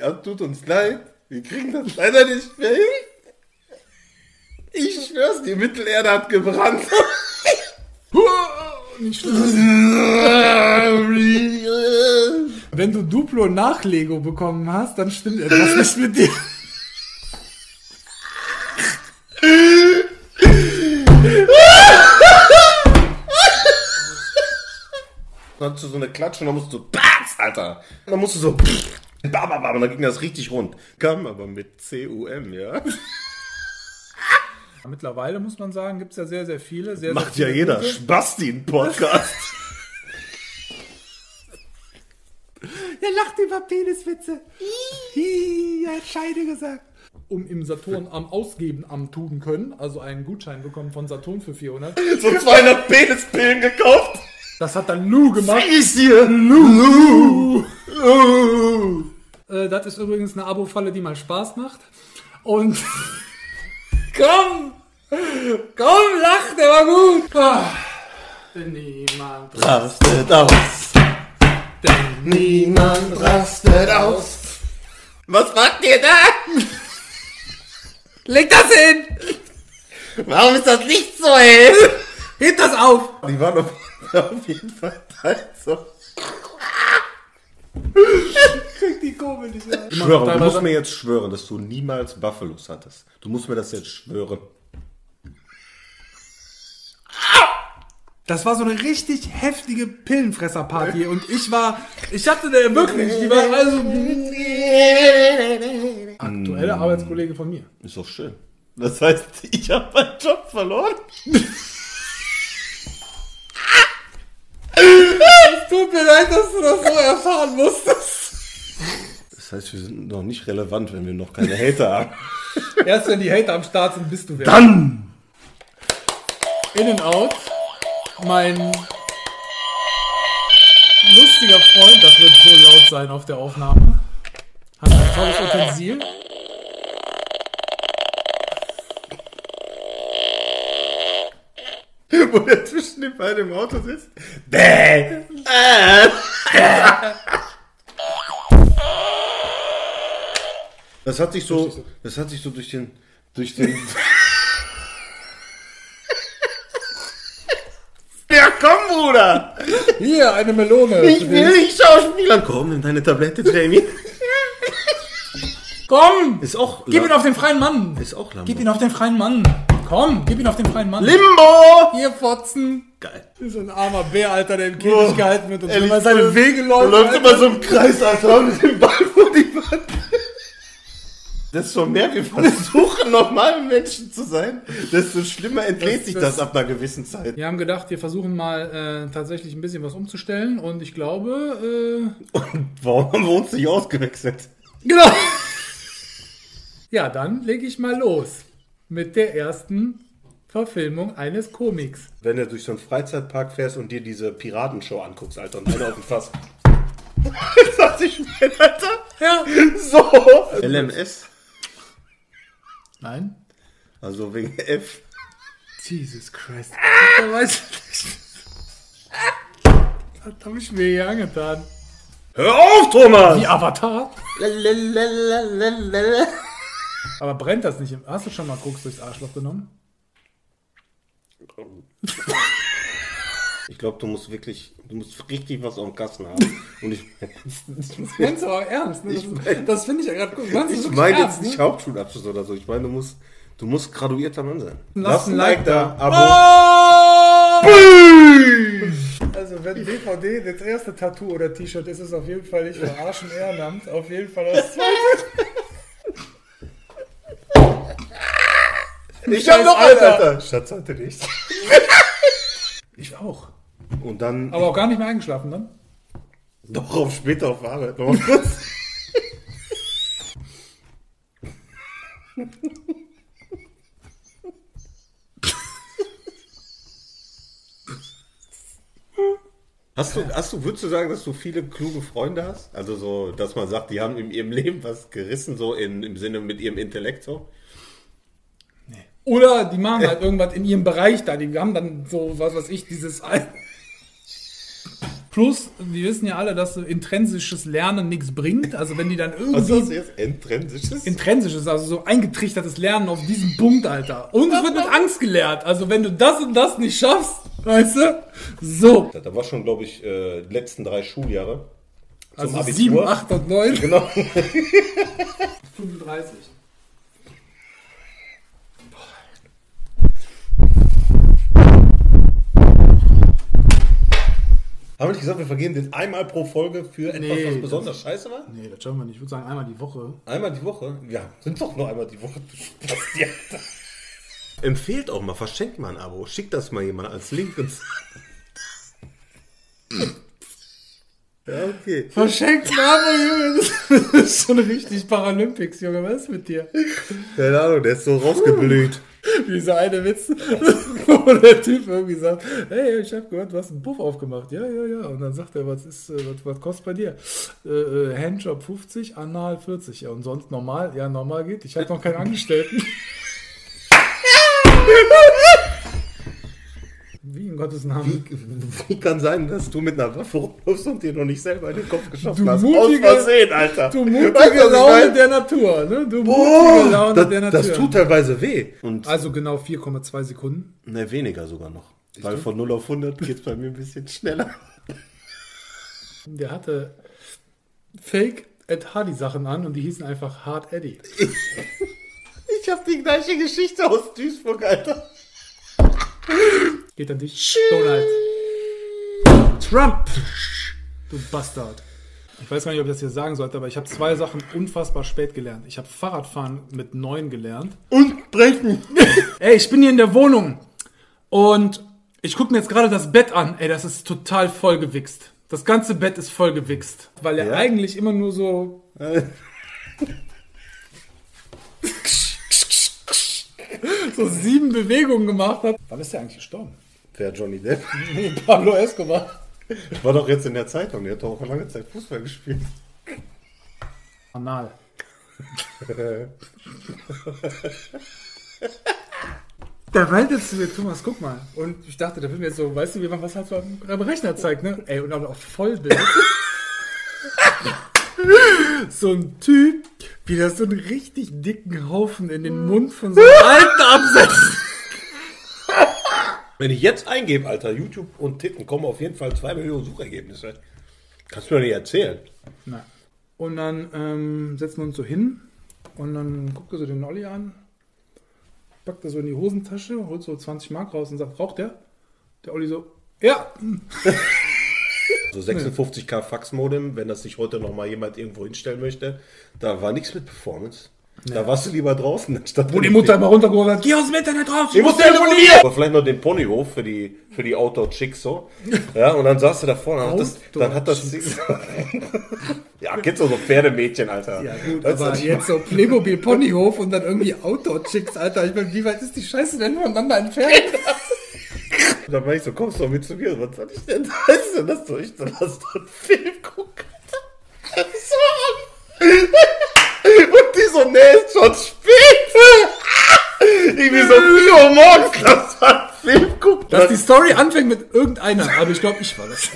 Ja, tut uns leid. Wir kriegen das leider nicht mehr hin. Ich schwör's, die Mittelerde hat gebrannt. Nicht. Wenn du Duplo nach Lego bekommen hast, dann stimmt etwas nicht mit dir. Dann hast du so eine Klatsche und dann musst du so, Alter. Und dann musst du so, bam, bam, bam, und dann ging das richtig rund. Kam aber mit C-U-M, ja. Mittlerweile muss man sagen, gibt es ja sehr, sehr viele. Sehr, Macht sehr ja viele jeder gute. Spasti-Podcast. Er lacht über Peniswitze. Hi, er hat Scheide gesagt. Um im Saturn am Ausgeben am tun können, also einen Gutschein bekommen von Saturn für 400. so 200 Penispillen gekauft. Das hat dann Lou gemacht. Ich dir. Lulu. Äh, das ist übrigens eine Abo-Falle, die mal Spaß macht. Und komm, komm, lach, der war gut. Ah, denn niemand, Rastet aus. denn Niemand rastet aus. Was macht ihr da? leg das hin, Warum ist das Licht so hell? heb das auf. Die waren auf, auf jeden Fall so. Nicht mehr. Schwöre, du musst mir jetzt schwören, dass du niemals Buffalos hattest. Du musst mir das jetzt schwören. Das war so eine richtig heftige Pillenfresserparty und ich war, ich hatte da wirklich, die war also aktuelle Arbeitskollege von mir. Ist doch schön. Das heißt, ich habe meinen Job verloren. Tut mir leid, dass du das so erfahren musstest. Das heißt, wir sind noch nicht relevant, wenn wir noch keine Hater haben. Erst wenn die Hater am Start sind, bist du wer. Dann! In and out. Mein lustiger Freund, das wird so laut sein auf der Aufnahme, hat ein tolles Utensil. Wo der zwischen den beiden im Auto sitzt. Bäh! Äh. Das hat sich so, das hat sich so durch den, durch den. ja, komm, Bruder! Hier, eine Melone. Ich will nicht schauspielern. Komm, nimm deine Tablette, Jamie. Komm! Ist auch, Gib ihn auf den freien Mann! ist auch Lambo. Gib ihn auf den freien Mann! Komm, gib ihn auf den freien Mann! Limbo! Hier, Fotzen! Geil. So ein armer Bär, Alter, der im Käfig Oh, gehalten wird und ehrlich, immer seine Wege Er läuft. läuft immer so im Kreis, Alter, mit dem. Desto mehr wir versuchen, normale Menschen zu sein, desto schlimmer entlädt sich das- das ab einer gewissen Zeit. Wir haben gedacht, wir versuchen mal äh, tatsächlich ein bisschen was umzustellen und ich glaube, äh, Und warum haben wir uns nicht ausgewechselt? genau. Ja, dann lege ich mal los mit der ersten Verfilmung eines Komiks. Wenn du durch so einen Freizeitpark fährst und dir diese Piratenshow anguckst, Alter, und einer auf dem Fass. Das dachte ich mir, Alter. Ja. So. LMS. Nein? Also wegen F. Jesus Christ. Da weiß ich nicht. Das habe ich mir hier angetan. Hör auf, Thomas! Wie Avatar? Lalalala. Aber brennt das nicht? Hast du schon mal Koks durchs Arschloch genommen? Ich glaube, du musst wirklich, du musst richtig was auf dem Kasten haben. Und ich, Meinst du aber ernst? Ne? Das, Ich mein- das finde ich ja gerade gut. Ich meine jetzt nicht ne? Hauptschulabschluss oder so. Ich meine, du musst, du musst graduierter Mann sein. Lass ein Like da. Abo. Oh! Also wenn DVD das erste Tattoo oder T-Shirt ist, ist es auf jeden Fall nicht verarschen Ehrenamt. Auf jeden Fall das zweite. Ich hab noch einen, Alter. Schatz hatte nicht. Ich auch. Und dann, Aber auch gar nicht mehr eingeschlafen dann. doch auf später auf Arbeit. Noch mal kurz. Hast du, hast du, würdest du sagen, dass du viele kluge Freunde hast? Also so, dass man sagt, die haben in ihrem Leben was gerissen, so in, im Sinne mit ihrem Intellekt so? Oder die machen halt irgendwas in ihrem Bereich da. Die haben dann so, was weiß ich, dieses. Plus, wir wissen ja alle, dass so intrinsisches Lernen nichts bringt. Also wenn die dann Was ist das irgendwie... jetzt? Intrinsisches? Intrinsisches, also so eingetrichtertes Lernen auf diesem Punkt, Alter. Und es wird mit Angst gelehrt. Also wenn du das und das nicht schaffst, weißt du? So. Da war schon, glaube ich, äh, die letzten drei Schuljahre. Zum Also 7, 8 und 9. Genau. 35. Haben wir nicht gesagt, wir vergeben den einmal pro Folge für etwas, Nee, was das- besonders scheiße war? Nee, das schaffen wir nicht. Ich würde sagen, einmal die Woche. Einmal die Woche? Ja, sind doch nur einmal die Woche. Empfehlt auch mal, verschenkt mal ein Abo. Schickt das mal jemand als Link ins. ja, okay. Verschenkt aber, Junge. Das ist schon richtig Paralympics, Junge. Was ist mit dir? Keine Ahnung, der ist so rausgeblüht. Wie dieser eine Witz, wo der Typ irgendwie sagt, hey, ich habe gehört, du hast einen Puff aufgemacht. Ja, ja, ja. Und dann sagt er, was ist, äh, was, was kostet bei dir? Äh, äh, Handjob 50, Anal 40. Ja, und sonst normal? Ja, normal geht. Ich habe noch keinen Angestellten. Wie in Gottes Namen. Wie kann sein, dass du mit einer Waffe rumläufst und dir noch nicht selber in den Kopf geschossen Du hast? mutige- Aus Versehen, Alter. Du Weißt mutige ich Laune der Natur, ne? Du mutige Boah, Laune das, der Natur. das tut teilweise weh. Und also genau 4,2 Sekunden. ne, weniger sogar noch. Weil von 0 auf 100 geht es bei mir ein bisschen schneller. Der hatte Fake Ed Hardy Sachen an und die hießen einfach Hard Eddie. Ich habe die gleiche Geschichte aus Duisburg, Alter. Geht an dich. Donald. Trump. Du Bastard. Ich weiß gar nicht, ob ich das hier sagen sollte, aber ich habe zwei Sachen unfassbar spät gelernt. Ich habe Fahrradfahren mit neun gelernt. Und brechen. Ey, ich bin hier in der Wohnung und ich gucke mir jetzt gerade das Bett an. Ey, das ist total vollgewichst. Das ganze Bett ist vollgewichst. Weil er Ja? eigentlich immer nur so so sieben Bewegungen gemacht hat. Wann ist der eigentlich gestorben? Wer Johnny Depp? Nee, Pablo Escobar. War doch jetzt in der Zeitung. Der hat doch auch lange Zeit Fußball gespielt. Anal. Der meinte zu mir, Thomas, guck mal. Und ich dachte, der will mir jetzt so, weißt du, wie man was halt so am am Rechner zeigt, ne? Ey, und dann auf Vollbild. so ein Typ, wie das so einen richtig dicken Haufen in den Mund von so einem Alten absetzt. Wenn ich jetzt eingebe, Alter, YouTube und Titten, kommen auf jeden Fall zwei Millionen Suchergebnisse. Kannst du mir doch nicht erzählen. Na. Und dann ähm, setzen wir uns so hin und dann guckt er so den Olli an, packt er so in die Hosentasche, holt so 20 Mark raus und sagt, raucht der? Der Olli so, ja. So 56k Fax-Modem, wenn das sich heute noch mal jemand irgendwo hinstellen möchte, da war nichts mit Performance. Da warst du lieber draußen, anstatt Wo die Mutter immer runtergeholt hat, geh aus dem Internet raus, Ich muss telefonieren! Aber vielleicht noch den Ponyhof für die, für die Outdoor-Chicks so. Ja, und dann saß du da vorne. und Das, dann hat das. ja, kennst du so Pferdemädchen, Alter. Ja gut, du, aber jetzt so Playmobil Ponyhof und dann irgendwie Outdoor-Chicks, Alter. Ich meine, wie weit ist die Scheiße denn voneinander entfernt? meine? Dann war ich so, kommst du doch mit zu mir. Was soll ich denn? Weißt du, das soll ich dann lass doch einen Film gucken. Alter. So. Und die so, nee, ist schon spät. Irgendwie so 4 Uhr morgens, lass mal einen Film gucken. Dass die Story anfängt mit irgendeiner, aber ich glaube, ich war das.